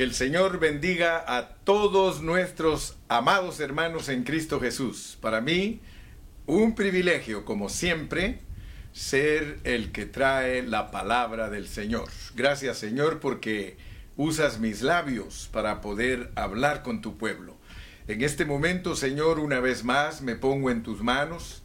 Que el Señor bendiga a todos nuestros amados hermanos en Cristo Jesús. Para mí, un privilegio, como siempre, ser el que trae la palabra del Señor. Gracias, Señor, porque usas mis labios para poder hablar con tu pueblo. En este momento, Señor, una vez más me pongo en tus manos.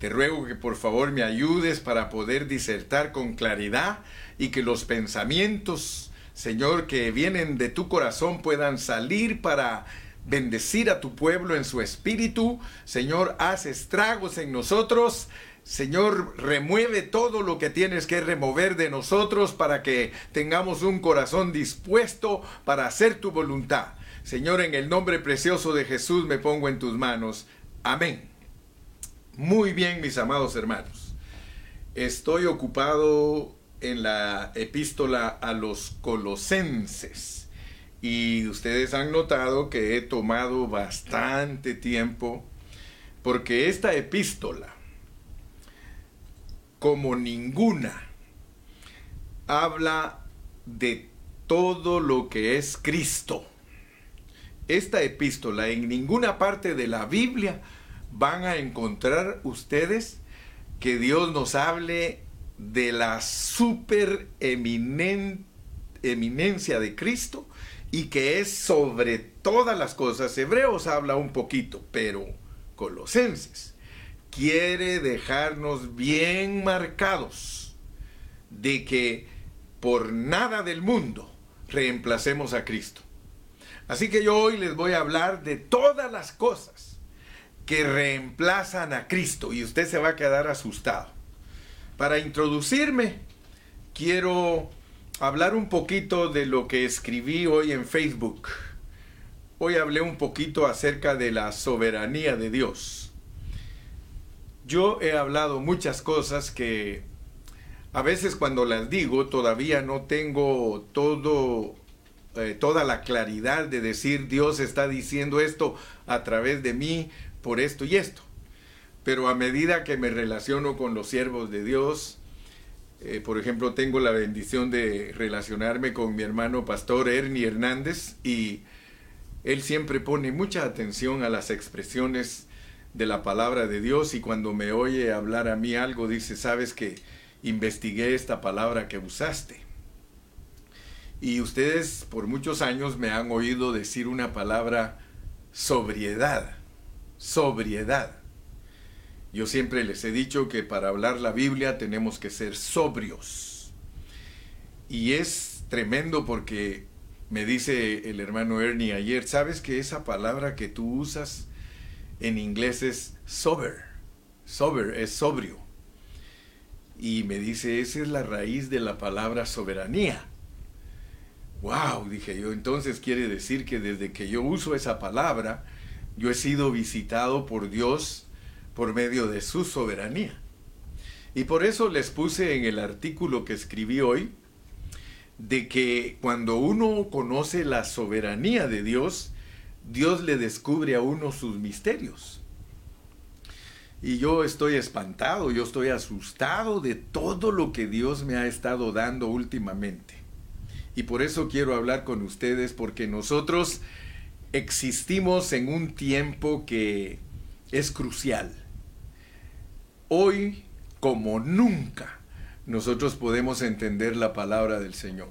Te ruego que por favor me ayudes para poder disertar con claridad y que los pensamientos Señor, que vienen de tu corazón puedan salir para bendecir a tu pueblo en su espíritu. Señor, haz estragos en nosotros. Señor, remueve todo lo que tienes que remover de nosotros para que tengamos un corazón dispuesto para hacer tu voluntad. Señor, en el nombre precioso de Jesús me pongo en tus manos. Amén. Muy bien, mis amados hermanos. Estoy ocupado en la epístola a los colosenses. Y ustedes han notado que he tomado bastante tiempo porque esta epístola, como ninguna, habla de todo lo que es Cristo. Esta epístola en ninguna parte de la Biblia van a encontrar ustedes que Dios nos hable de la super eminencia de Cristo y que es sobre todas las cosas. Hebreos habla un poquito, pero Colosenses quiere dejarnos bien marcados de que por nada del mundo reemplacemos a Cristo. Así que yo hoy les voy a hablar de todas las cosas que reemplazan a Cristo y usted se va a quedar asustado. Para introducirme, quiero hablar un poquito de lo que escribí hoy en Facebook. Hoy hablé un poquito acerca de la soberanía de Dios. Yo he hablado muchas cosas que a veces cuando las digo todavía no tengo todo eh, toda la claridad de decir Dios está diciendo esto a través de mí por esto y esto pero a medida que me relaciono con los siervos de Dios, eh, por ejemplo, tengo la bendición de relacionarme con mi hermano pastor Ernie Hernández y él siempre pone mucha atención a las expresiones de la palabra de Dios y cuando me oye hablar a mí algo dice, sabes que investigué esta palabra que usaste. Y ustedes por muchos años me han oído decir una palabra sobriedad, sobriedad. Yo siempre les he dicho que para hablar la Biblia tenemos que ser sobrios. Y es tremendo porque me dice el hermano Ernie ayer, ¿sabes que esa palabra que tú usas en inglés es sober? Sober es sobrio. Y me dice, esa es la raíz de la palabra soberanía. Wow, dije yo, entonces quiere decir que desde que yo uso esa palabra, yo he sido visitado por Dios por medio de su soberanía. Y por eso les puse en el artículo que escribí hoy, de que cuando uno conoce la soberanía de Dios, Dios le descubre a uno sus misterios. Y yo estoy espantado, yo estoy asustado de todo lo que Dios me ha estado dando últimamente. Y por eso quiero hablar con ustedes, porque nosotros existimos en un tiempo que es crucial. Hoy, como nunca, nosotros podemos entender la palabra del Señor.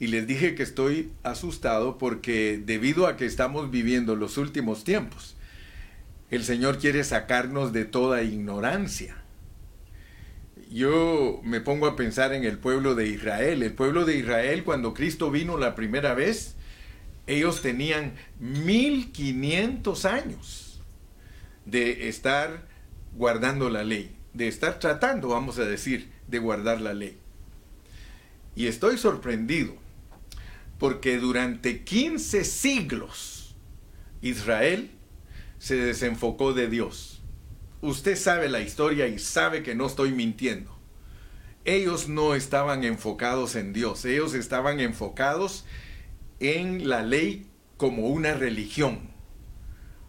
Y les dije que estoy asustado porque debido a que estamos viviendo los últimos tiempos, el Señor quiere sacarnos de toda ignorancia. Yo me pongo a pensar en el pueblo de Israel. El pueblo de Israel, cuando Cristo vino la primera vez, ellos tenían 1500 años de estar guardando la ley, de estar tratando, vamos a decir, de guardar la ley. Y estoy sorprendido porque durante 15 siglos Israel se desenfocó de Dios. Usted sabe la historia y sabe que no estoy mintiendo. Ellos no estaban enfocados en Dios, ellos estaban enfocados en la ley como una religión.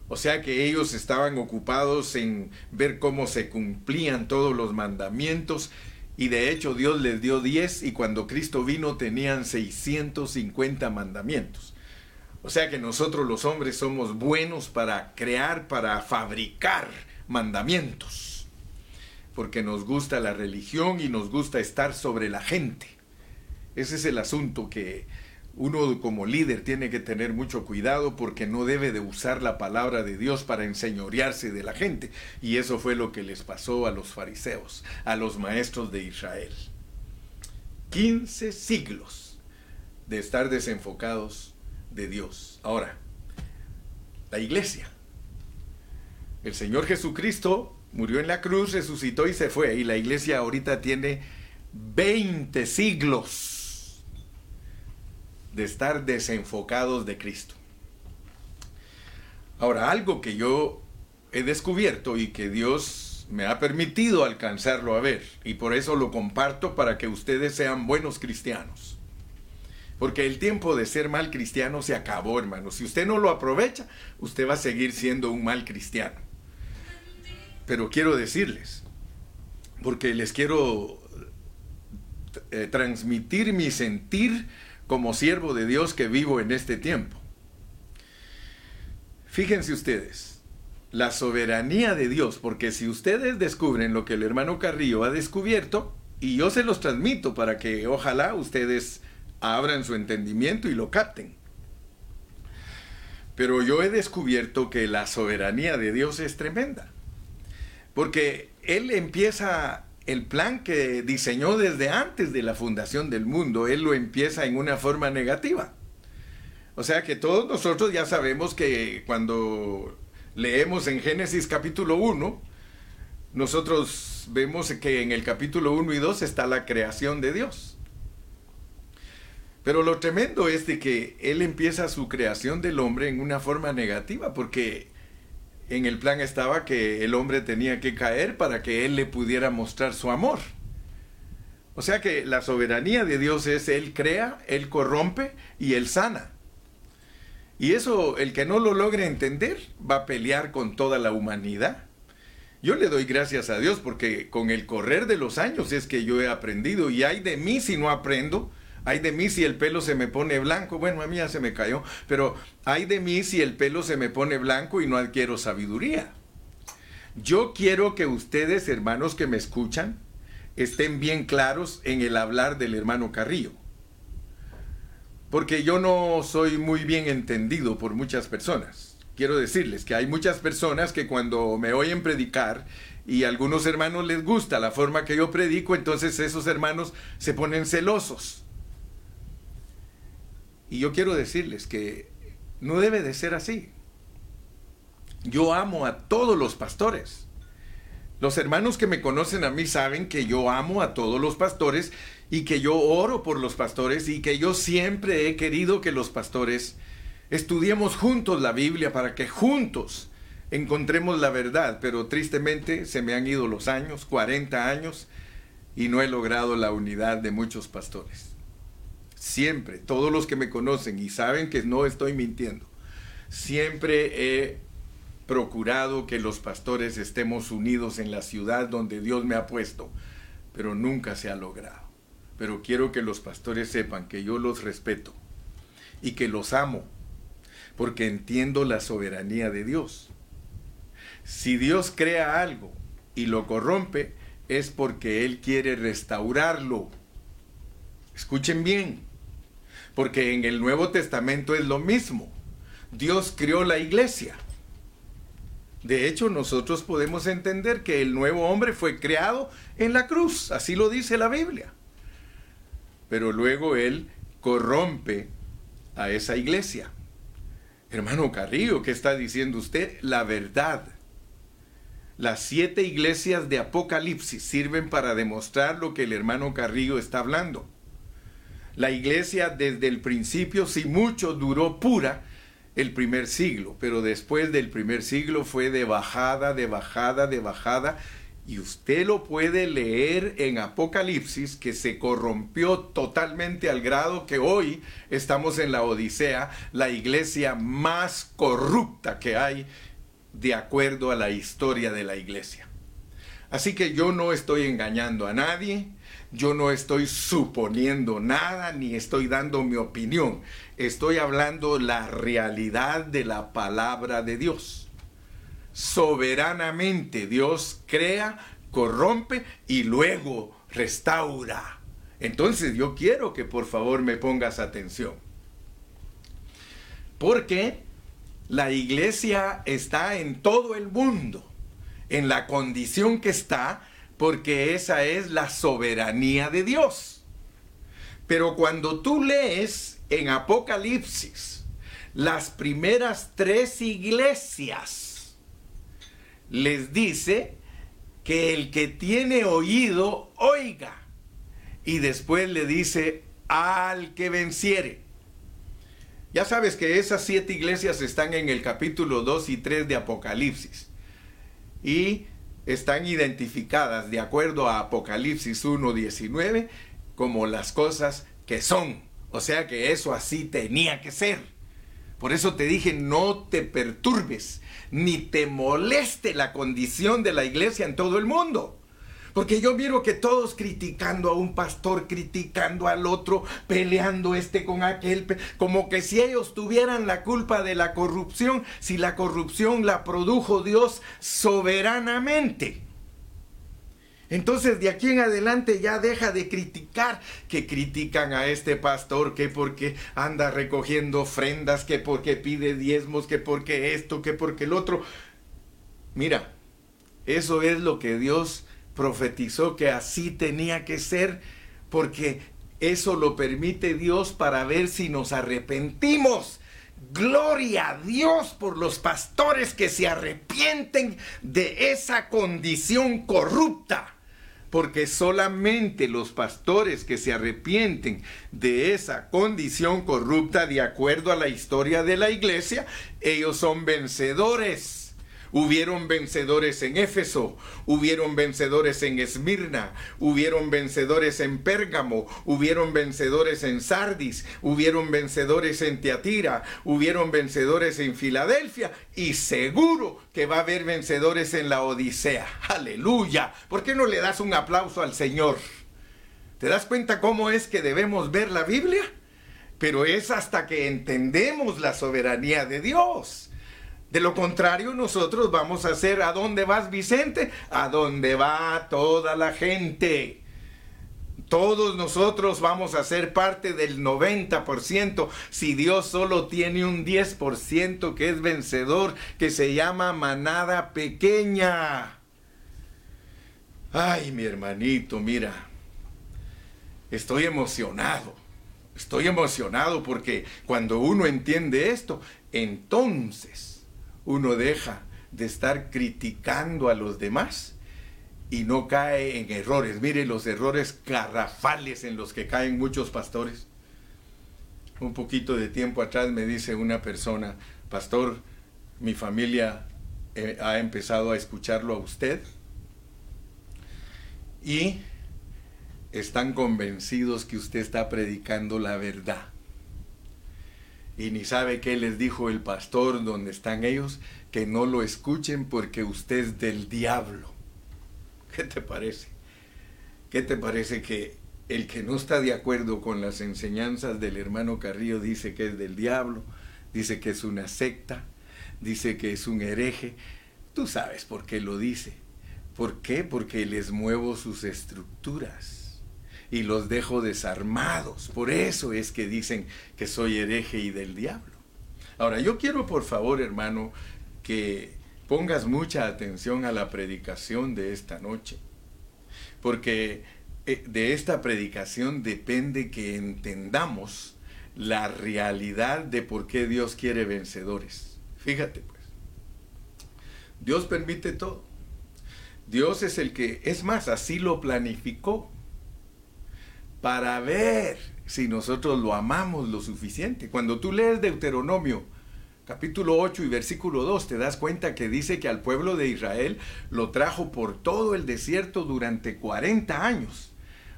O sea que ellos estaban ocupados en ver cómo se cumplían todos los mandamientos Y de hecho Dios les dio 10 y cuando Cristo vino tenían 650 mandamientos. O sea que nosotros los hombres somos buenos para crear, para fabricar mandamientos. Porque nos gusta la religión y nos gusta estar sobre la gente. Ese es el asunto que uno como líder tiene que tener mucho cuidado porque no debe de usar la palabra de Dios para enseñorearse de la gente. Y eso fue lo que les pasó a los fariseos, a los maestros de Israel. 15 siglos de estar desenfocados de Dios. Ahora, la iglesia. El Señor Jesucristo murió en la cruz, resucitó y se fue. Y la iglesia ahorita tiene 20 siglos de estar desenfocados de Cristo. Ahora, algo que yo he descubierto y que Dios me ha permitido alcanzarlo a ver, y por eso lo comparto para que ustedes sean buenos cristianos. Porque el tiempo de ser mal cristiano se acabó, hermano. Si usted no lo aprovecha, usted va a seguir siendo un mal cristiano. Pero quiero decirles, porque les quiero eh, transmitir mi sentir como siervo de Dios que vivo en este tiempo. Fíjense ustedes, la soberanía de Dios, porque si ustedes descubren lo que el hermano Carrillo ha descubierto, y yo se los transmito para que ojalá ustedes abran su entendimiento y lo capten. Pero yo he descubierto que la soberanía de Dios es tremenda. Porque Él empieza el plan que diseñó desde antes de la fundación del mundo, él lo empieza en una forma negativa. O sea que todos nosotros ya sabemos que cuando leemos en Génesis capítulo 1, nosotros vemos que en el capítulo 1 y 2 está la creación de Dios. Pero lo tremendo es de que él empieza su creación del hombre en una forma negativa, porque en el plan estaba que el hombre tenía que caer para que él le pudiera mostrar su amor. O sea que la soberanía de Dios es Él crea, Él corrompe y Él sana. Y eso, el que no lo logre entender, va a pelear con toda la humanidad. Yo le doy gracias a Dios porque con el correr de los años es que yo he aprendido y hay de mí si no aprendo hay de mí si el pelo se me pone blanco. Bueno, a mí ya se me cayó. Pero hay de mí si el pelo se me pone blanco y no adquiero sabiduría. Yo quiero que ustedes, hermanos que me escuchan, estén bien claros en el hablar del hermano Carrillo. Porque yo no soy muy bien entendido por muchas personas. Quiero decirles que hay muchas personas que cuando me oyen predicar y a algunos hermanos les gusta la forma que yo predico, entonces esos hermanos se ponen celosos y yo quiero decirles que no debe de ser así. Yo amo a todos los pastores. Los hermanos que me conocen a mí saben que yo amo a todos los pastores y que yo oro por los pastores y que yo siempre he querido que los pastores estudiemos juntos la Biblia para que juntos encontremos la verdad. Pero tristemente se me han ido los años, 40 años, y no he logrado la unidad de muchos pastores. Siempre, todos los que me conocen y saben que no estoy mintiendo, siempre he procurado que los pastores estemos unidos en la ciudad donde Dios me ha puesto, pero nunca se ha logrado. Pero quiero que los pastores sepan que yo los respeto y que los amo, porque entiendo la soberanía de Dios. Si Dios crea algo y lo corrompe, es porque Él quiere restaurarlo. Escuchen bien, porque en el Nuevo Testamento es lo mismo. Dios crió la iglesia. De hecho, nosotros podemos entender que el nuevo hombre fue creado en la cruz, así lo dice la Biblia. Pero luego Él corrompe a esa iglesia. Hermano Carrillo, ¿qué está diciendo usted? La verdad. Las siete iglesias de Apocalipsis sirven para demostrar lo que el hermano Carrillo está hablando. La iglesia desde el principio, si mucho, duró pura el primer siglo, pero después del primer siglo fue de bajada, de bajada, de bajada. Y usted lo puede leer en Apocalipsis, que se corrompió totalmente al grado que hoy estamos en la Odisea, la iglesia más corrupta que hay de acuerdo a la historia de la iglesia. Así que yo no estoy engañando a nadie, Yo no estoy suponiendo nada ni estoy dando mi opinión. Estoy hablando la realidad de la palabra de Dios. Soberanamente Dios crea, corrompe y luego restaura. Entonces yo quiero que por favor me pongas atención. Porque la iglesia está en todo el mundo, en la condición que está, porque esa es la soberanía de Dios. Pero cuando tú lees en Apocalipsis las primeras tres iglesias, les dice que el que tiene oído, oiga. Y después le dice al que venciere. Ya sabes que esas siete iglesias están en el capítulo 2 y 3 de Apocalipsis. Y están identificadas de acuerdo a Apocalipsis 1.19 como las cosas que son. O sea que eso así tenía que ser. Por eso te dije, no te perturbes, ni te moleste la condición de la iglesia en todo el mundo. Porque yo miro que todos criticando a un pastor, criticando al otro, peleando este con aquel, como que si ellos tuvieran la culpa de la corrupción, si la corrupción la produjo Dios soberanamente. Entonces de aquí en adelante ya deja de criticar, que critican a este pastor, que porque anda recogiendo ofrendas, que porque pide diezmos, que porque esto, que porque el otro. Mira, eso es lo que Dios profetizó que así tenía que ser, porque eso lo permite Dios para ver si nos arrepentimos. Gloria a Dios por los pastores que se arrepienten de esa condición corrupta. Porque solamente los pastores que se arrepienten de esa condición corrupta, de acuerdo a la historia de la iglesia, ellos son vencedores. Hubieron vencedores en Éfeso, hubieron vencedores en Esmirna, hubieron vencedores en Pérgamo, hubieron vencedores en Sardis, hubieron vencedores en Teatira, hubieron vencedores en Filadelfia y seguro que va a haber vencedores en la Odisea. Aleluya. ¿Por qué no le das un aplauso al Señor? ¿Te das cuenta cómo es que debemos ver la Biblia? Pero es hasta que entendemos la soberanía de Dios. De lo contrario, nosotros vamos a hacer, ¿a dónde vas Vicente? A dónde va toda la gente. Todos nosotros vamos a ser parte del 90% si Dios solo tiene un 10% que es vencedor, que se llama manada pequeña. Ay, mi hermanito, mira, estoy emocionado. Estoy emocionado porque cuando uno entiende esto, entonces uno deja de estar criticando a los demás y no cae en errores. Mire los errores garrafales en los que caen muchos pastores. Un poquito de tiempo atrás me dice una persona, pastor, mi familia eh, ha empezado a escucharlo a usted y están convencidos que usted está predicando la verdad y ni sabe qué les dijo el pastor donde están ellos, que no lo escuchen porque usted es del diablo. ¿Qué te parece? ¿Qué te parece que el que no está de acuerdo con las enseñanzas del hermano Carrillo dice que es del diablo, dice que es una secta, dice que es un hereje? Tú sabes por qué lo dice. ¿Por qué? Porque les muevo sus estructuras y los dejo desarmados. Por eso es que dicen que soy hereje y del diablo. Ahora, yo quiero por favor, hermano, que pongas mucha atención a la predicación de esta noche, porque eh, de esta predicación depende que entendamos la realidad de por qué Dios quiere vencedores. Fíjate pues, Dios permite todo. Dios es el que, es más, así lo planificó para ver si nosotros lo amamos lo suficiente. Cuando tú lees Deuteronomio capítulo 8 y versículo 2, te das cuenta que dice que al pueblo de Israel lo trajo por todo el desierto durante 40 años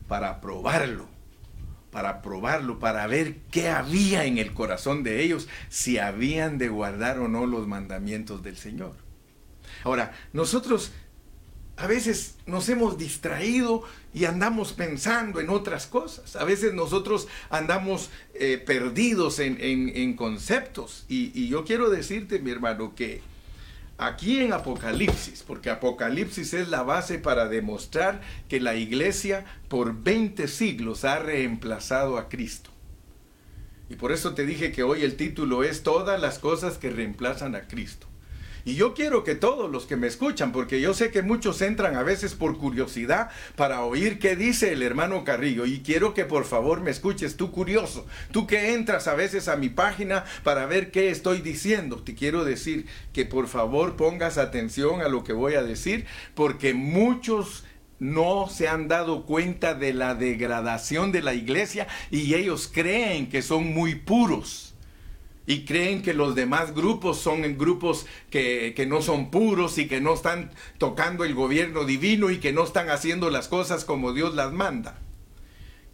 para probarlo, para probarlo, para ver qué había en el corazón de ellos, si habían de guardar o no los mandamientos del Señor. Ahora, nosotros a veces nos hemos distraído y andamos pensando en otras cosas. A veces nosotros andamos eh, perdidos en, conceptos. y yo quiero decirte, mi hermano, que aquí en Apocalipsis, porque Apocalipsis es la base para demostrar que la iglesia por 20 siglos ha reemplazado a Cristo. Y por eso te dije que hoy el título es Todas las cosas que reemplazan a Cristo. Y yo quiero que todos los que me escuchan, porque yo sé que muchos entran a veces por curiosidad para oír qué dice el hermano Carrillo. Y quiero que por favor me escuches, tú curioso, tú que entras a veces a mi página para ver qué estoy diciendo. Te quiero decir que por favor pongas atención a lo que voy a decir, porque muchos no se han dado cuenta de la degradación de la iglesia y ellos creen que son muy puros y creen que los demás grupos son grupos que, que, no son puros y que no están tocando el gobierno divino y que no están haciendo las cosas como Dios las manda.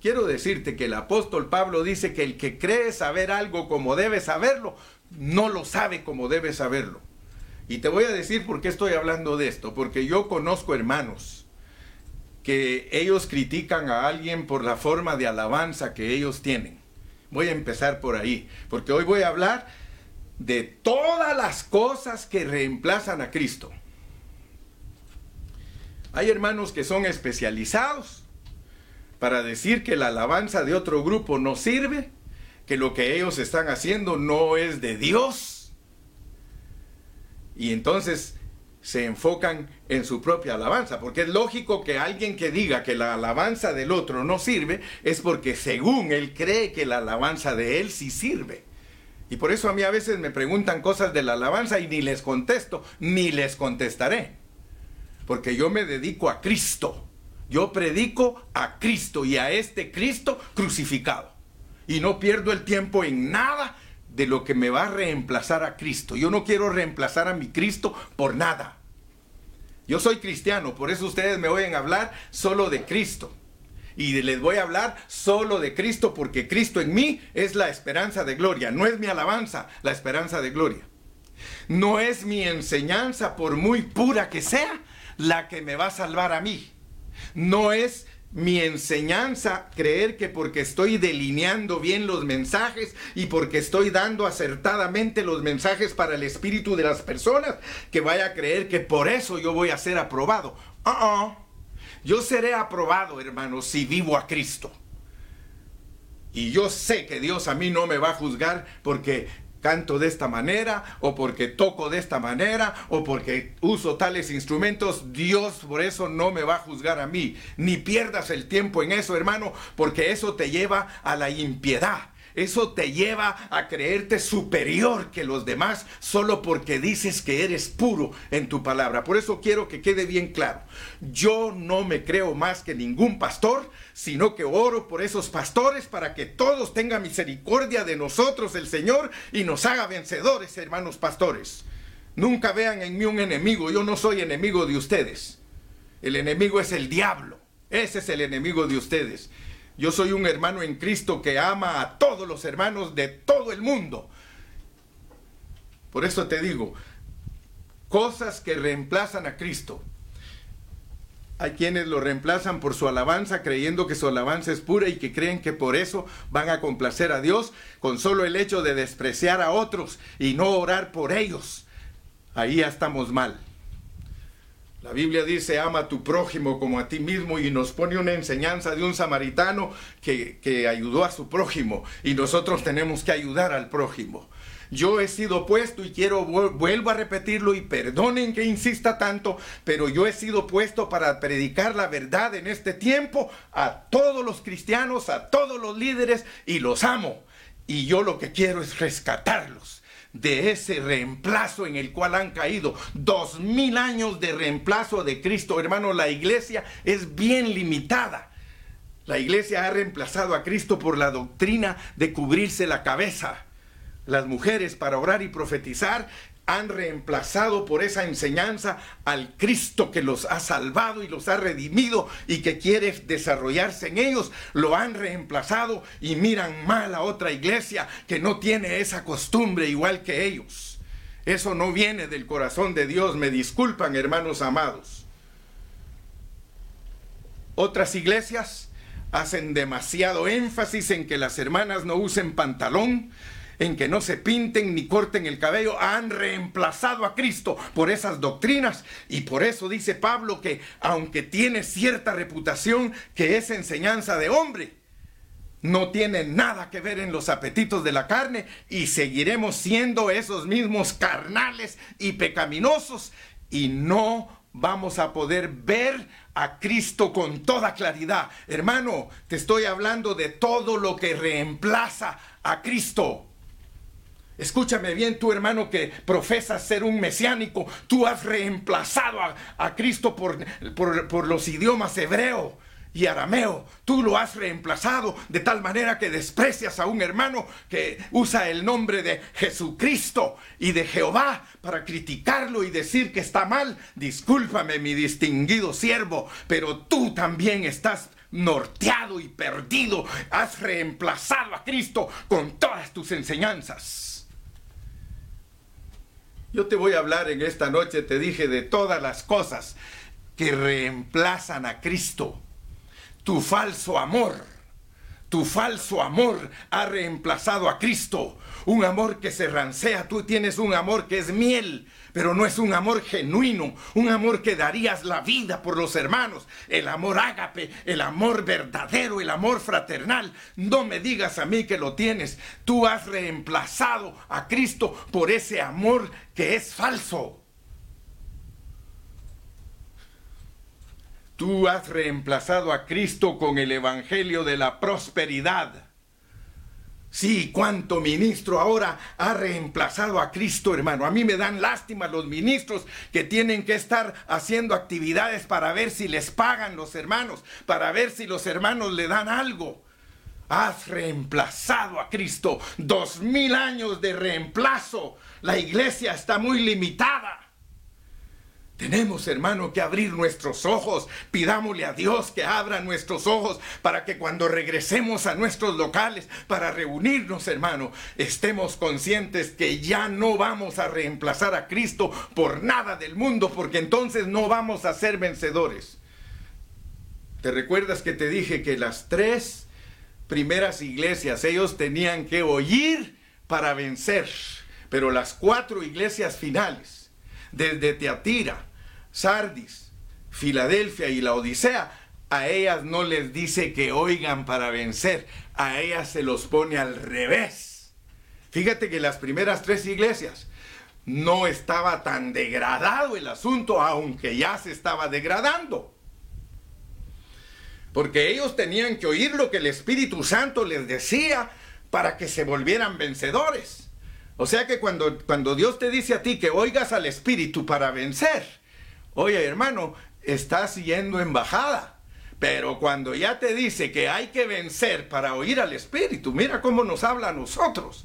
Quiero decirte que el apóstol Pablo dice que el que cree saber algo como debe saberlo, no lo sabe como debe saberlo. Y te voy a decir por qué estoy hablando de esto, porque yo conozco hermanos que ellos critican a alguien por la forma de alabanza que ellos tienen Voy a empezar por ahí, porque hoy voy a hablar de todas las cosas que reemplazan a Cristo. Hay hermanos que son especializados para decir que la alabanza de otro grupo no sirve, que lo que ellos están haciendo no es de Dios. Y entonces se enfocan en su propia alabanza, porque es lógico que alguien que diga que la alabanza del otro no sirve es porque según él cree que la alabanza de él sí sirve. Y por eso a mí a veces me preguntan cosas de la alabanza y ni les contesto, ni les contestaré. Porque yo me dedico a Cristo. Yo predico a Cristo y a este Cristo crucificado. Y no pierdo el tiempo en nada de lo que me va a reemplazar a Cristo. Yo no quiero reemplazar a mi Cristo por nada. Yo soy cristiano, por eso ustedes me oyen hablar solo de Cristo. Y les voy a hablar solo de Cristo porque Cristo en mí es la esperanza de gloria. No es mi alabanza, la esperanza de gloria. No es mi enseñanza, por muy pura que sea, la que me va a salvar a mí. No es mi enseñanza creer que porque estoy delineando bien los mensajes y porque estoy dando acertadamente los mensajes para el espíritu de las personas, que vaya a creer que por eso yo voy a ser aprobado. Uh Yo seré aprobado, hermanos, si vivo a Cristo. Y yo sé que Dios a mí no me va a juzgar porque canto de esta manera, o porque toco de esta manera, o porque uso tales instrumentos, Dios por eso no me va a juzgar a mí. Ni pierdas el tiempo en eso, hermano, porque eso te lleva a la impiedad. Eso te lleva a creerte superior que los demás solo porque dices que eres puro en tu palabra. Por eso quiero que quede bien claro. Yo no me creo más que ningún pastor, sino que oro por esos pastores para que todos tengan misericordia de nosotros el Señor y nos haga vencedores, hermanos pastores. Nunca vean en mí un enemigo. Yo no soy enemigo de ustedes. El enemigo es el diablo. Ese es el enemigo de ustedes. Yo soy un hermano en Cristo que ama a todos los hermanos de todo el mundo. Por eso te digo, cosas que reemplazan a Cristo. Hay quienes lo reemplazan por su alabanza, creyendo que su alabanza es pura y que creen que por eso van a complacer a Dios con solo el hecho de despreciar a otros y no orar por ellos. Ahí ya estamos mal. La Biblia dice, ama a tu prójimo como a ti mismo y nos pone una enseñanza de un samaritano que, que, ayudó a su prójimo y nosotros tenemos que ayudar al prójimo. Yo he sido puesto y quiero, vuelvo a repetirlo y perdonen que insista tanto, pero yo he sido puesto para predicar la verdad en este tiempo a todos los cristianos, a todos los líderes y los amo. Y yo lo que quiero es rescatarlos de ese reemplazo en el cual han caído. Dos mil años de reemplazo de Cristo, hermano, la iglesia es bien limitada. La iglesia ha reemplazado a Cristo por la doctrina de cubrirse la cabeza. Las mujeres para orar y profetizar han reemplazado por esa enseñanza al Cristo que los ha salvado y los ha redimido y que quiere desarrollarse en ellos. Lo han reemplazado y miran mal a otra iglesia que no tiene esa costumbre igual que ellos. Eso no viene del corazón de Dios. Me disculpan, hermanos amados. Otras iglesias hacen demasiado énfasis en que las hermanas no usen pantalón, en que no se pinten ni corten el cabello, han reemplazado a Cristo por esas doctrinas y por eso dice Pablo que aunque tiene cierta reputación que es enseñanza de hombre, no tiene nada que ver en los apetitos de la carne y seguiremos siendo esos mismos carnales y pecaminosos y no vamos a poder ver a Cristo con toda claridad. Hermano, te estoy hablando de todo lo que reemplaza a Cristo. Escúchame bien, tu hermano que profesa ser un mesiánico, tú has reemplazado a, Cristo por, por, por los idiomas hebreo y arameo. Tú lo has reemplazado de tal manera que desprecias a un hermano que usa el nombre de Jesucristo y de Jehová para criticarlo y decir que está mal. Discúlpame, mi distinguido siervo, pero tú también estás norteado y perdido. Has reemplazado a Cristo con todas tus enseñanzas. Yo te voy a hablar en esta noche, te dije, de todas las cosas que reemplazan a Cristo. Tu falso amor, tu falso amor ha reemplazado a Cristo. Un amor que se rancea, tú tienes un amor que es miel, pero no es un amor genuino, un amor que darías la vida por los hermanos, el amor ágape, el amor verdadero, el amor fraternal. No me digas a mí que lo tienes, tú has reemplazado a Cristo por ese amor que es falso. Tú has reemplazado a Cristo con el Evangelio de la prosperidad. Sí, cuánto ministro ahora ha reemplazado a Cristo, hermano. A mí me dan lástima los ministros que tienen que estar haciendo actividades para ver si les pagan los hermanos, para ver si los hermanos le dan algo. Has reemplazado a Cristo. Dos mil años de reemplazo. La iglesia está muy limitada. Tenemos, hermano, que abrir nuestros ojos. Pidámosle a Dios que abra nuestros ojos para que cuando regresemos a nuestros locales para reunirnos, hermano, estemos conscientes que ya no vamos a reemplazar a Cristo por nada del mundo, porque entonces no vamos a ser vencedores. ¿Te recuerdas que te dije que las tres primeras iglesias, ellos tenían que oír para vencer, pero las cuatro iglesias finales, desde Teatira, Sardis, Filadelfia y la Odisea, a ellas no les dice que oigan para vencer, a ellas se los pone al revés. Fíjate que las primeras tres iglesias no estaba tan degradado el asunto, aunque ya se estaba degradando. Porque ellos tenían que oír lo que el Espíritu Santo les decía para que se volvieran vencedores. O sea que cuando, cuando Dios te dice a ti que oigas al Espíritu para vencer, Oye, hermano, estás yendo en bajada. Pero cuando ya te dice que hay que vencer para oír al Espíritu, mira cómo nos habla a nosotros.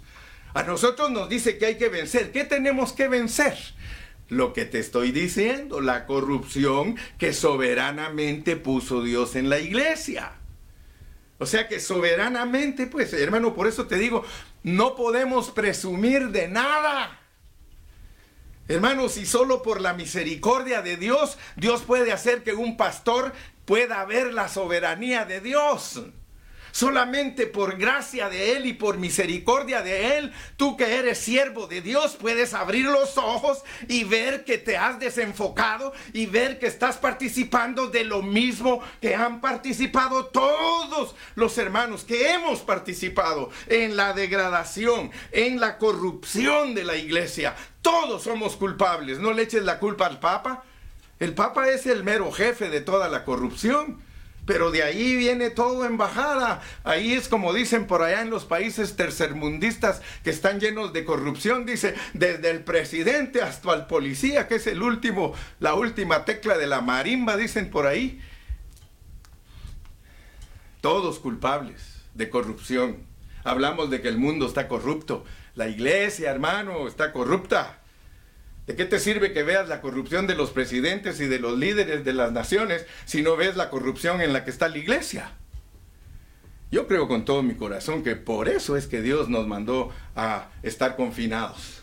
A nosotros nos dice que hay que vencer. ¿Qué tenemos que vencer? Lo que te estoy diciendo, la corrupción que soberanamente puso Dios en la iglesia. O sea que soberanamente, pues hermano, por eso te digo, no podemos presumir de nada. Hermanos, y solo por la misericordia de Dios, Dios puede hacer que un pastor pueda ver la soberanía de Dios. Solamente por gracia de Él y por misericordia de Él, tú que eres siervo de Dios, puedes abrir los ojos y ver que te has desenfocado y ver que estás participando de lo mismo que han participado todos los hermanos que hemos participado en la degradación, en la corrupción de la iglesia. Todos somos culpables. No le eches la culpa al Papa. El Papa es el mero jefe de toda la corrupción. Pero de ahí viene todo en bajada. Ahí es como dicen por allá en los países tercermundistas que están llenos de corrupción. Dice, desde el presidente hasta el policía, que es el último, la última tecla de la marimba, dicen por ahí. Todos culpables de corrupción. Hablamos de que el mundo está corrupto. La iglesia, hermano, está corrupta. ¿De qué te sirve que veas la corrupción de los presidentes y de los líderes de las naciones si no ves la corrupción en la que está la iglesia? Yo creo con todo mi corazón que por eso es que Dios nos mandó a estar confinados.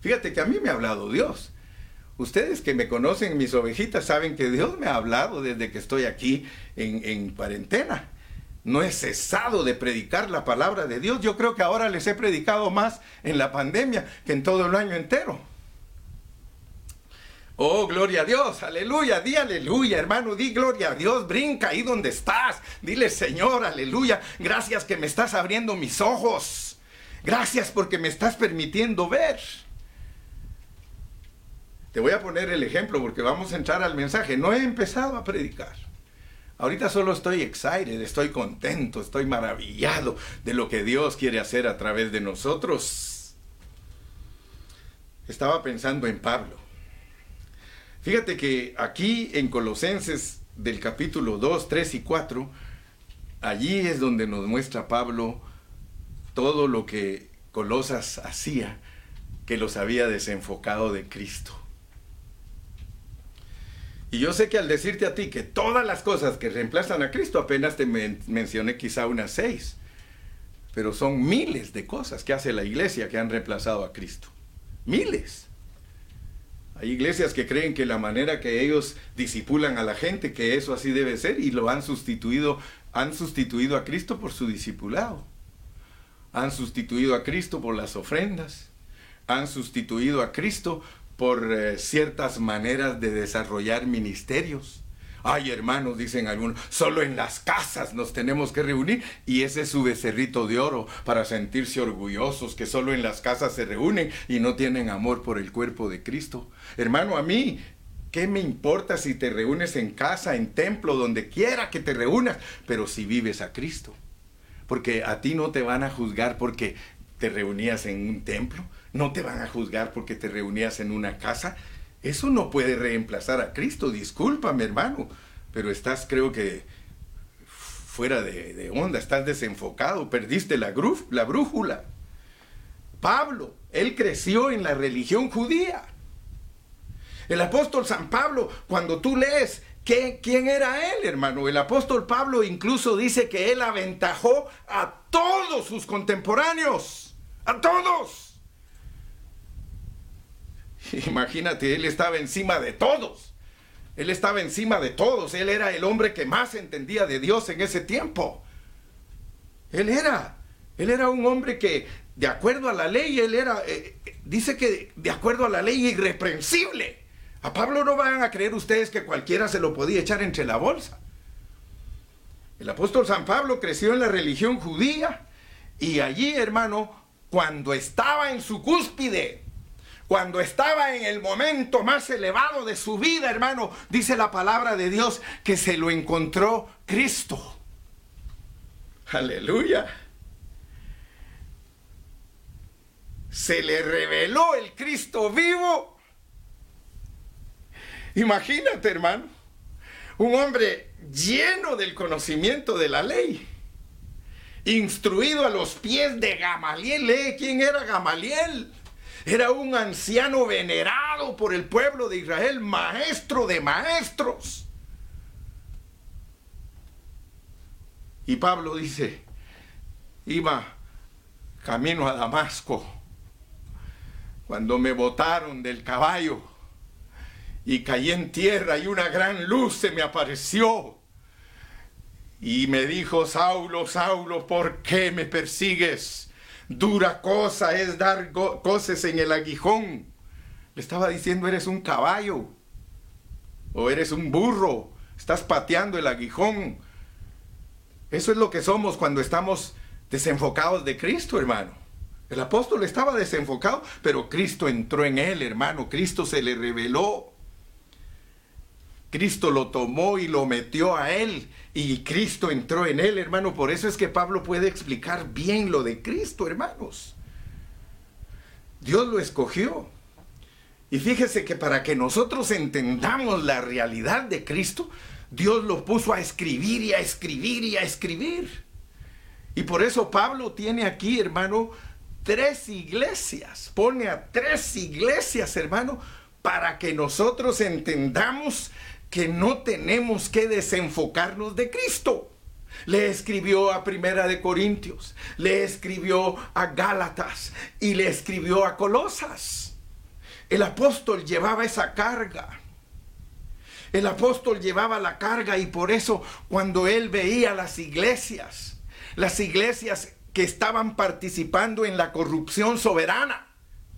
Fíjate que a mí me ha hablado Dios. Ustedes que me conocen, mis ovejitas, saben que Dios me ha hablado desde que estoy aquí en, en cuarentena. No he cesado de predicar la palabra de Dios. Yo creo que ahora les he predicado más en la pandemia que en todo el año entero. Oh, gloria a Dios, aleluya, di aleluya, hermano, di gloria a Dios, brinca ahí donde estás, dile Señor, aleluya, gracias que me estás abriendo mis ojos, gracias porque me estás permitiendo ver. Te voy a poner el ejemplo porque vamos a entrar al mensaje, no he empezado a predicar. Ahorita solo estoy excited, estoy contento, estoy maravillado de lo que Dios quiere hacer a través de nosotros. Estaba pensando en Pablo. Fíjate que aquí en Colosenses del capítulo 2, 3 y 4, allí es donde nos muestra Pablo todo lo que Colosas hacía, que los había desenfocado de Cristo. Y yo sé que al decirte a ti que todas las cosas que reemplazan a Cristo, apenas te mencioné quizá unas seis, pero son miles de cosas que hace la iglesia que han reemplazado a Cristo. Miles. Hay iglesias que creen que la manera que ellos disipulan a la gente, que eso así debe ser, y lo han sustituido, han sustituido a Cristo por su discipulado. Han sustituido a Cristo por las ofrendas. Han sustituido a Cristo por eh, ciertas maneras de desarrollar ministerios. Ay, hermanos, dicen algunos, solo en las casas nos tenemos que reunir y ese es su becerrito de oro para sentirse orgullosos que solo en las casas se reúnen y no tienen amor por el cuerpo de Cristo. Hermano, a mí, ¿Qué me importa si te reúnes en casa, en templo, donde quiera que te reúnas? Pero si vives a Cristo. Porque a ti no te van a juzgar porque te reunías en un templo. No te van a juzgar porque te reunías en una casa. Eso no puede reemplazar a Cristo, discúlpame hermano, pero estás creo que fuera de, onda, estás desenfocado, perdiste la, la brújula. Pablo, él creció en la religión judía. El apóstol San Pablo, cuando tú lees ¿Quién era él, hermano? El apóstol Pablo incluso dice que él aventajó a todos sus contemporáneos. A todos. Imagínate, él estaba encima de todos. Él estaba encima de todos. Él era el hombre que más entendía de Dios en ese tiempo. Él era. Él era un hombre que, de acuerdo a la ley, él era, eh, dice que de acuerdo a la ley, irreprensible. A Pablo no van a creer ustedes que cualquiera se lo podía echar entre la bolsa. El apóstol San Pablo creció en la religión judía y allí, hermano, cuando estaba en su cúspide, cuando estaba en el momento más elevado de su vida, hermano, dice la palabra de Dios que se lo encontró Cristo. Aleluya. Se le reveló el Cristo vivo. Imagínate, hermano, un hombre lleno del conocimiento de la ley, instruido a los pies de Gamaliel. ¿Lee quién era Gamaliel? Era un anciano venerado por el pueblo de Israel, maestro de maestros. Y Pablo dice, iba camino a Damasco cuando me botaron del caballo y caí en tierra y una gran luz se me apareció. Y me dijo, Saulo, Saulo, ¿por qué me persigues? Dura cosa es dar cosas en el aguijón. Le estaba diciendo, eres un caballo o eres un burro, estás pateando el aguijón. Eso es lo que somos cuando estamos desenfocados de Cristo, hermano. El apóstol estaba desenfocado, pero Cristo entró en él, hermano. Cristo se le reveló. Cristo lo tomó y lo metió a él y Cristo entró en él, hermano. Por eso es que Pablo puede explicar bien lo de Cristo, hermanos. Dios lo escogió. Y fíjese que para que nosotros entendamos la realidad de Cristo, Dios lo puso a escribir y a escribir y a escribir. Y por eso Pablo tiene aquí, hermano, tres iglesias. Pone a tres iglesias, hermano, para que nosotros entendamos que no tenemos que desenfocarnos de Cristo. Le escribió a Primera de Corintios, le escribió a Gálatas y le escribió a Colosas. El apóstol llevaba esa carga. El apóstol llevaba la carga y por eso cuando él veía las iglesias, las iglesias que estaban participando en la corrupción soberana,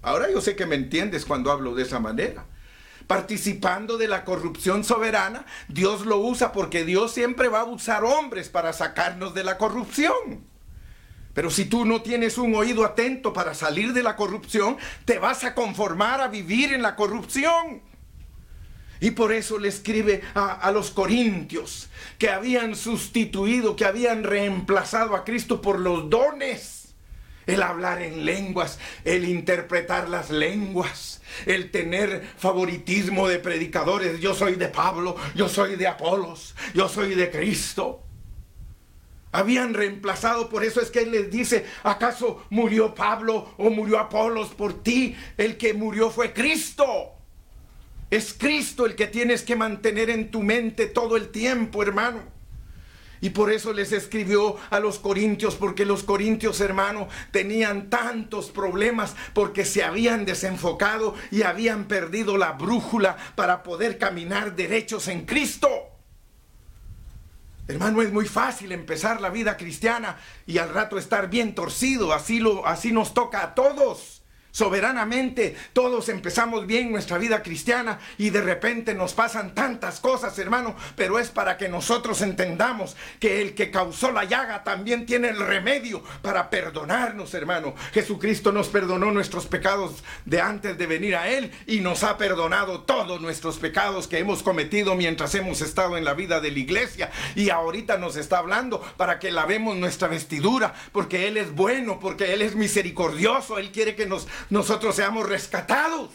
ahora yo sé que me entiendes cuando hablo de esa manera, participando de la corrupción soberana, Dios lo usa porque Dios siempre va a usar hombres para sacarnos de la corrupción. Pero si tú no tienes un oído atento para salir de la corrupción, te vas a conformar a vivir en la corrupción. Y por eso le escribe a, los corintios que habían sustituido, que habían reemplazado a Cristo por los dones. El hablar en lenguas, el interpretar las lenguas, el tener favoritismo de predicadores. Yo soy de Pablo, yo soy de Apolos, yo soy de Cristo. Habían reemplazado, por eso es que él les dice, ¿acaso murió Pablo o murió Apolos por ti? El que murió fue Cristo. Es Cristo el que tienes que mantener en tu mente todo el tiempo, hermano. Y por eso les escribió a los corintios, porque los corintios, hermano, tenían tantos problemas porque se habían desenfocado y habían perdido la brújula para poder caminar derechos en Cristo. Hermano, es muy fácil empezar la vida cristiana y al rato estar bien torcido, así, lo, así nos toca a todos. Soberanamente todos empezamos bien nuestra vida cristiana y de repente nos pasan tantas cosas, hermano, pero es para que nosotros entendamos que el que causó la llaga también tiene el remedio para perdonarnos, hermano. Jesucristo nos perdonó nuestros pecados de antes de venir a Él y nos ha perdonado todos nuestros pecados que hemos cometido mientras hemos estado en la vida de la iglesia y ahorita nos está hablando para que lavemos nuestra vestidura, porque Él es bueno, porque Él es misericordioso, Él quiere que nos nosotros seamos rescatados.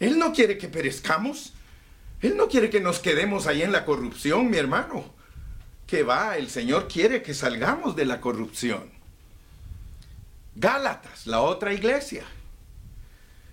Él no quiere que perezcamos. Él no quiere que nos quedemos ahí en la corrupción, mi hermano. Que va, el Señor quiere que salgamos de la corrupción. Gálatas, la otra iglesia.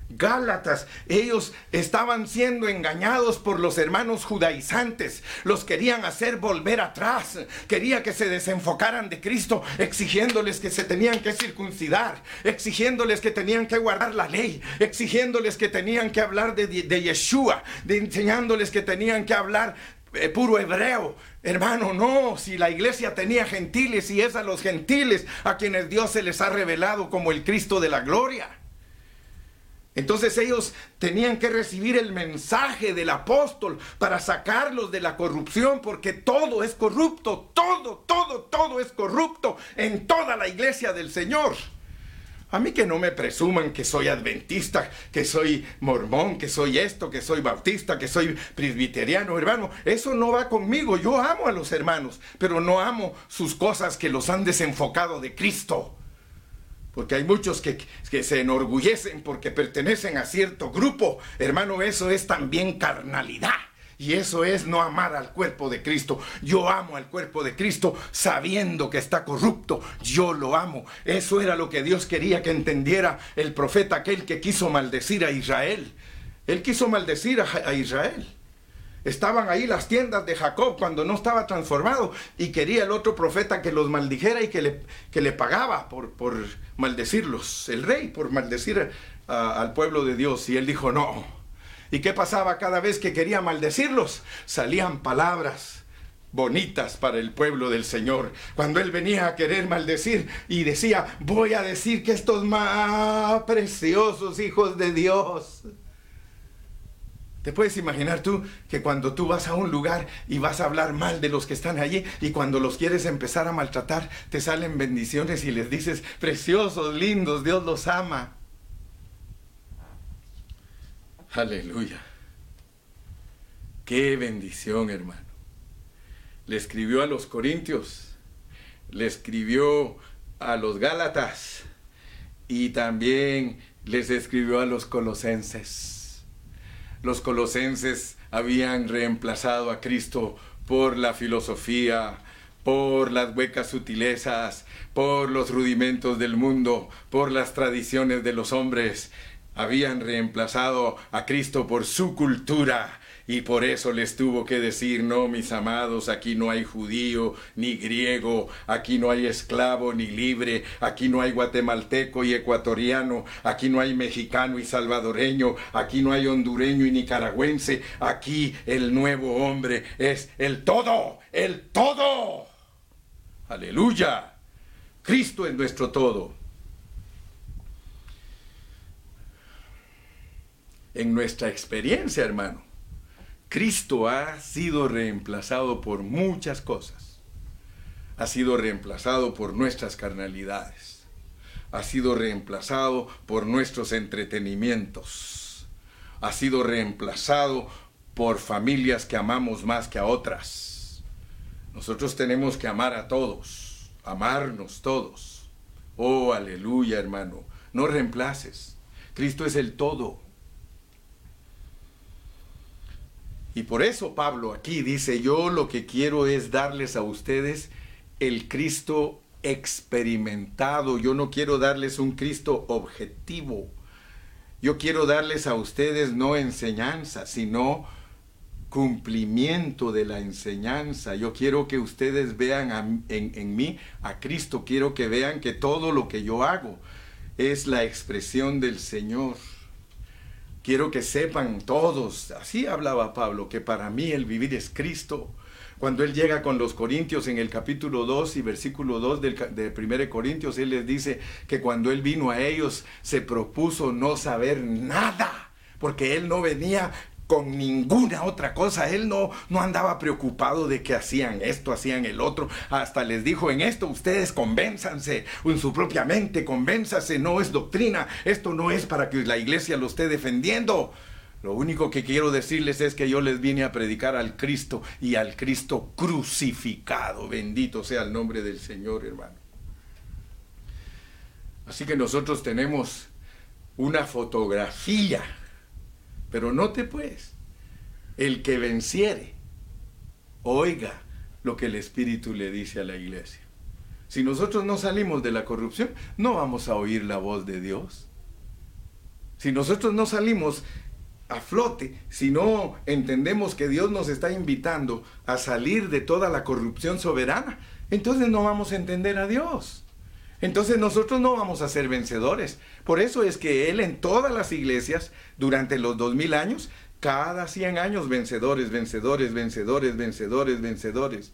Gálatas, ellos estaban siendo engañados por los hermanos judaizantes, los querían hacer volver atrás, quería que se desenfocaran de Cristo, exigiéndoles que se tenían que circuncidar, exigiéndoles que tenían que guardar la ley, exigiéndoles que tenían que hablar de, de Yeshua, de enseñándoles que tenían que hablar eh, puro hebreo. Hermano, no, si la iglesia tenía gentiles y es a los gentiles a quienes Dios se les ha revelado como el Cristo de la gloria. Entonces ellos tenían que recibir el mensaje del apóstol para sacarlos de la corrupción, porque todo es corrupto, todo, todo, todo es corrupto en toda la iglesia del Señor. A mí que no me presuman que soy adventista, que soy mormón, que soy esto, que soy bautista, que soy presbiteriano, hermano. Eso no va conmigo. Yo amo a los hermanos, pero no amo sus cosas que los han desenfocado de Cristo. Porque hay muchos que, se enorgullecen porque pertenecen a cierto grupo. Hermano, eso es también carnalidad. Y eso es no amar al cuerpo de Cristo. Yo amo al cuerpo de Cristo sabiendo que está corrupto. Yo lo amo. Eso era lo que Dios quería que entendiera el profeta aquel que quiso maldecir a Israel. Él quiso maldecir a Israel. Estaban ahí las tiendas de Jacob cuando no estaba transformado y quería el otro profeta que los maldijera y que le, que le pagaba por, por maldecirlos, el rey por maldecir al pueblo de Dios. Y él dijo, no. ¿Y qué pasaba cada vez que quería maldecirlos? Salían palabras bonitas para el pueblo del Señor. Cuando Él venía a querer maldecir y decía, voy a decir que estos más preciosos hijos de Dios ¿Te puedes imaginar tú que cuando tú vas a un lugar y vas a hablar mal de los que están allí y cuando los quieres empezar a maltratar, te salen bendiciones y les dices, preciosos, lindos, Dios los ama? Aleluya. Qué bendición, hermano. Le escribió a los corintios, le escribió a los gálatas y también les escribió a los colosenses los colosenses habían reemplazado a Cristo por la filosofía, por las huecas sutilezas, por los rudimentos del mundo, por las tradiciones de los hombres. Habían reemplazado a Cristo por su cultura Y por eso les tuvo que decir, no, mis amados, aquí no hay judío ni griego, aquí no hay esclavo ni libre, aquí no hay guatemalteco y ecuatoriano, aquí no hay mexicano y salvadoreño, aquí no hay hondureño y nicaragüense, aquí el nuevo hombre es el todo, el todo. Aleluya. Cristo es nuestro todo. En nuestra experiencia, hermano, Cristo ha sido reemplazado por muchas cosas. Ha sido reemplazado por nuestras carnalidades. Ha sido reemplazado por nuestros entretenimientos. Ha sido reemplazado por familias que amamos más que a otras. Nosotros tenemos que amar a todos, amarnos todos. Oh, aleluya, hermano. No reemplaces. Cristo es el todo. Y por eso Pablo aquí dice, yo lo que quiero es darles a ustedes el Cristo experimentado. Yo no quiero darles un Cristo objetivo. Yo quiero darles a ustedes no enseñanza, sino cumplimiento de la enseñanza. Yo quiero que ustedes vean en, en mí a Cristo. Quiero que vean que todo lo que yo hago es la expresión del Señor. Quiero que sepan todos, así hablaba Pablo, que para mí el vivir es Cristo. Cuando él llega con los Corintios en el capítulo 2 y versículo 2 del, de 1 Corintios, él les dice que cuando él vino a ellos se propuso no saber nada, porque él no venía con ninguna otra cosa. Él no, no andaba preocupado de que hacían esto, hacían el otro. Hasta les dijo en esto, ustedes convénzanse en su propia mente, convénzase, no es doctrina. Esto no es para que la iglesia lo esté defendiendo. Lo único que quiero decirles es que yo les vine a predicar al Cristo y al Cristo crucificado. Bendito sea el nombre del Señor, hermano. Así que nosotros tenemos una fotografía pero note pues, el que venciere, oiga lo que el Espíritu le dice a la iglesia. Si nosotros no salimos de la corrupción, no vamos a oír la voz de Dios. Si nosotros no salimos a flote, si no entendemos que Dios nos está invitando a salir de toda la corrupción soberana, entonces no vamos a entender a Dios. Entonces nosotros no vamos a ser vencedores. Por eso es que Él en todas las iglesias, durante los dos mil años, cada 100 años vencedores, vencedores, vencedores, vencedores, vencedores.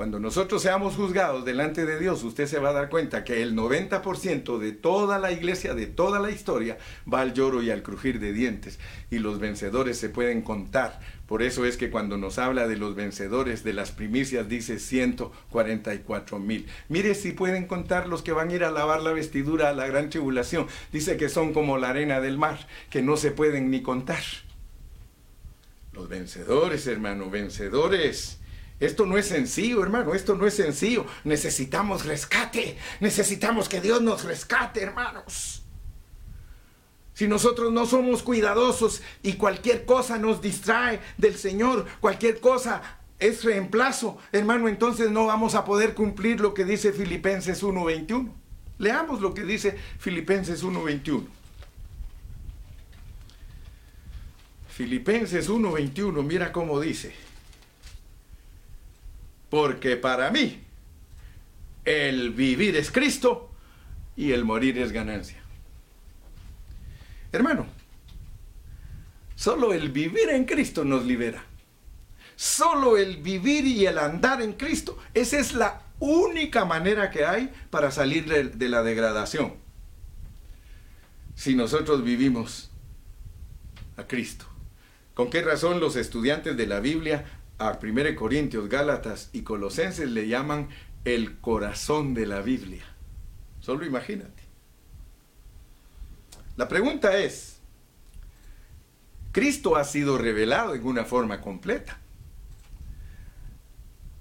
Cuando nosotros seamos juzgados delante de Dios, usted se va a dar cuenta que el 90% de toda la iglesia, de toda la historia, va al lloro y al crujir de dientes. Y los vencedores se pueden contar. Por eso es que cuando nos habla de los vencedores de las primicias, dice 144 mil. Mire si pueden contar los que van a ir a lavar la vestidura a la gran tribulación. Dice que son como la arena del mar, que no se pueden ni contar. Los vencedores, hermano, vencedores esto no es sencillo, hermano, esto no es sencillo. Necesitamos rescate, necesitamos que Dios nos rescate, hermanos. Si nosotros no somos cuidadosos y cualquier cosa nos distrae del Señor, cualquier cosa es reemplazo, hermano, entonces no vamos a poder cumplir lo que dice Filipenses 1.21. Leamos lo que dice Filipenses 1.21. Filipenses 1.21, mira cómo dice porque para mí el vivir es Cristo y el morir es ganancia. Hermano, solo el vivir en Cristo nos libera. Solo el vivir y el andar en Cristo, esa es la única manera que hay para salir de, la degradación. Si nosotros vivimos a Cristo. ¿Con qué razón los estudiantes de la Biblia a 1 Corintios, Gálatas y Colosenses le llaman el corazón de la Biblia. Solo imagínate. La pregunta es, Cristo ha sido revelado en una forma completa.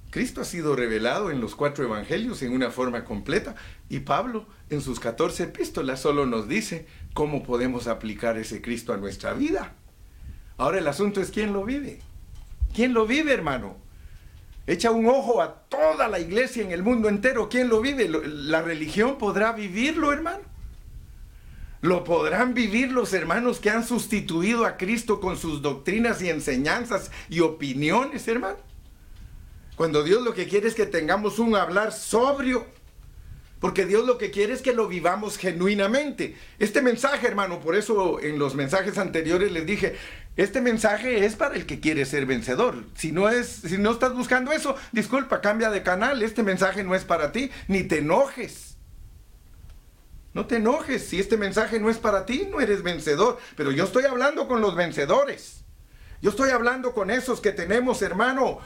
Cristo ha sido revelado en los cuatro evangelios en una forma completa y Pablo en sus 14 epístolas solo nos dice cómo podemos aplicar ese Cristo a nuestra vida. Ahora el asunto es quién lo vive. ¿Quién lo vive, hermano? Echa un ojo a toda la iglesia en el mundo entero. ¿Quién lo vive? ¿La religión podrá vivirlo, hermano? ¿Lo podrán vivir los hermanos que han sustituido a Cristo con sus doctrinas y enseñanzas y opiniones, hermano? Cuando Dios lo que quiere es que tengamos un hablar sobrio, porque Dios lo que quiere es que lo vivamos genuinamente. Este mensaje, hermano, por eso en los mensajes anteriores les dije, este mensaje es para el que quiere ser vencedor. Si no es, si no estás buscando eso, disculpa, cambia de canal. Este mensaje no es para ti, ni te enojes. No te enojes, si este mensaje no es para ti, no eres vencedor. Pero yo estoy hablando con los vencedores. Yo estoy hablando con esos que tenemos, hermano,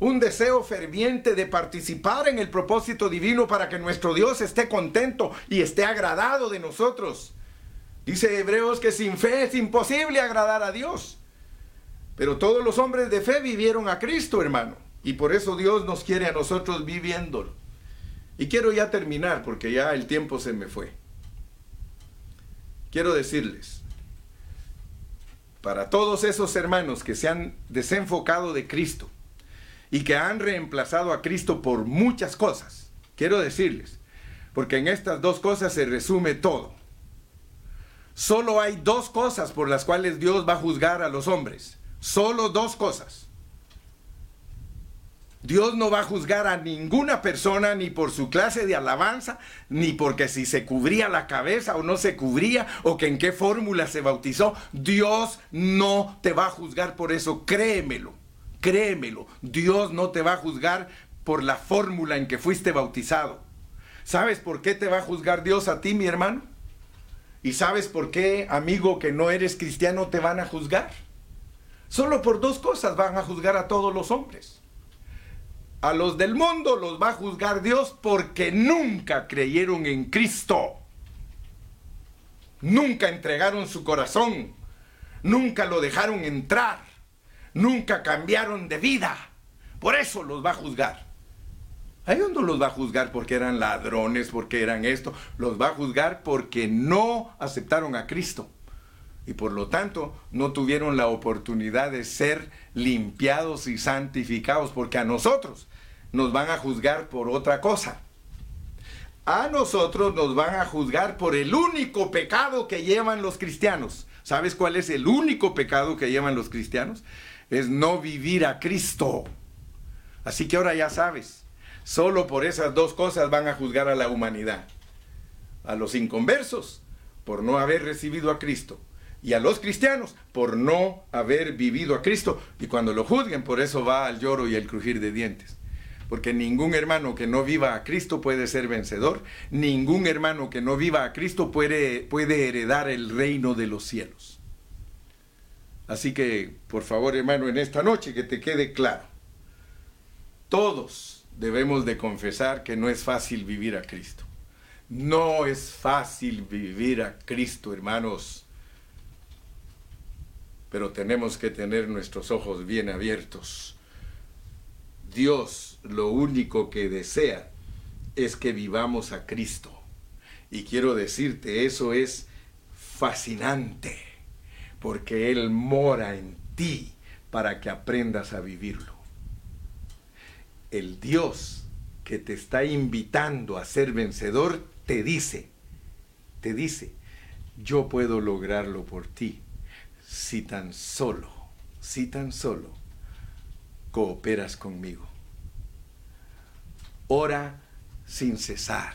un deseo ferviente de participar en el propósito divino para que nuestro Dios esté contento y esté agradado de nosotros. Dice Hebreos que sin fe es imposible agradar a Dios. Pero todos los hombres de fe vivieron a Cristo, hermano. Y por eso Dios nos quiere a nosotros viviéndolo. Y quiero ya terminar porque ya el tiempo se me fue. Quiero decirles, para todos esos hermanos que se han desenfocado de Cristo, y que han reemplazado a Cristo por muchas cosas. Quiero decirles, porque en estas dos cosas se resume todo. Solo hay dos cosas por las cuales Dios va a juzgar a los hombres. Solo dos cosas. Dios no va a juzgar a ninguna persona ni por su clase de alabanza, ni porque si se cubría la cabeza o no se cubría, o que en qué fórmula se bautizó. Dios no te va a juzgar por eso, créemelo. Créemelo, Dios no te va a juzgar por la fórmula en que fuiste bautizado. ¿Sabes por qué te va a juzgar Dios a ti, mi hermano? ¿Y sabes por qué, amigo, que no eres cristiano, te van a juzgar? Solo por dos cosas van a juzgar a todos los hombres. A los del mundo los va a juzgar Dios porque nunca creyeron en Cristo. Nunca entregaron su corazón. Nunca lo dejaron entrar nunca cambiaron de vida. Por eso los va a juzgar. ¿A ellos no los va a juzgar porque eran ladrones, porque eran esto. Los va a juzgar porque no aceptaron a Cristo. Y por lo tanto no tuvieron la oportunidad de ser limpiados y santificados. Porque a nosotros nos van a juzgar por otra cosa. A nosotros nos van a juzgar por el único pecado que llevan los cristianos. ¿Sabes cuál es el único pecado que llevan los cristianos? es no vivir a Cristo. Así que ahora ya sabes, solo por esas dos cosas van a juzgar a la humanidad. A los inconversos por no haber recibido a Cristo y a los cristianos por no haber vivido a Cristo. Y cuando lo juzguen, por eso va al lloro y el crujir de dientes. Porque ningún hermano que no viva a Cristo puede ser vencedor. Ningún hermano que no viva a Cristo puede, puede heredar el reino de los cielos. Así que, por favor, hermano, en esta noche que te quede claro, todos debemos de confesar que no es fácil vivir a Cristo. No es fácil vivir a Cristo, hermanos. Pero tenemos que tener nuestros ojos bien abiertos. Dios lo único que desea es que vivamos a Cristo. Y quiero decirte, eso es fascinante porque Él mora en ti para que aprendas a vivirlo. El Dios que te está invitando a ser vencedor te dice, te dice, yo puedo lograrlo por ti si tan solo, si tan solo cooperas conmigo. Ora sin cesar.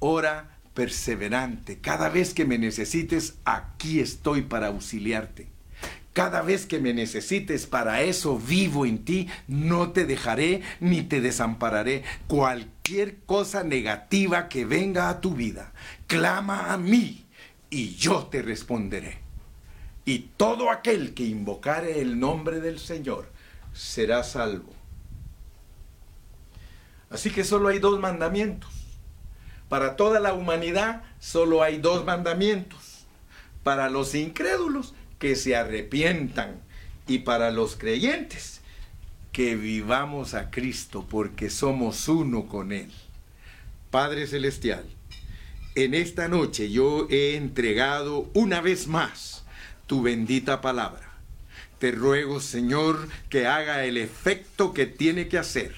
Ora perseverante. Cada vez que me necesites, aquí estoy para auxiliarte. Cada vez que me necesites, para eso vivo en ti, no te dejaré ni te desampararé. Cualquier cosa negativa que venga a tu vida, clama a mí y yo te responderé. Y todo aquel que invocare el nombre del Señor será salvo. Así que solo hay dos mandamientos. Para toda la humanidad solo hay dos mandamientos. Para los incrédulos, que se arrepientan. Y para los creyentes, que vivamos a Cristo porque somos uno con Él. Padre Celestial, en esta noche yo he entregado una vez más tu bendita palabra. Te ruego, Señor, que haga el efecto que tiene que hacer.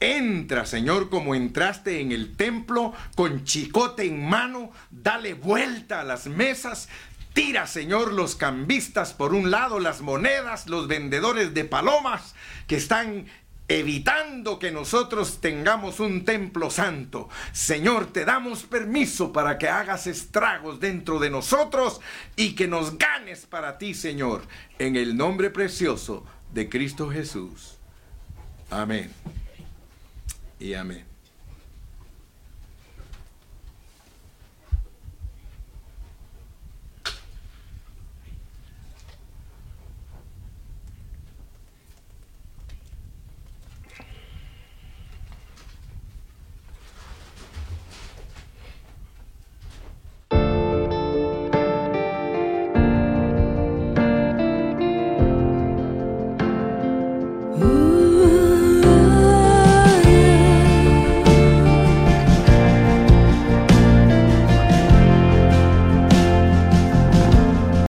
Entra, Señor, como entraste en el templo con chicote en mano, dale vuelta a las mesas, Tira, Señor, los cambistas por un lado, las monedas, los vendedores de palomas que están evitando que nosotros tengamos un templo santo. Señor, te damos permiso para que hagas estragos dentro de nosotros y que nos ganes para ti, Señor, en el nombre precioso de Cristo Jesús. Amén. Y amén.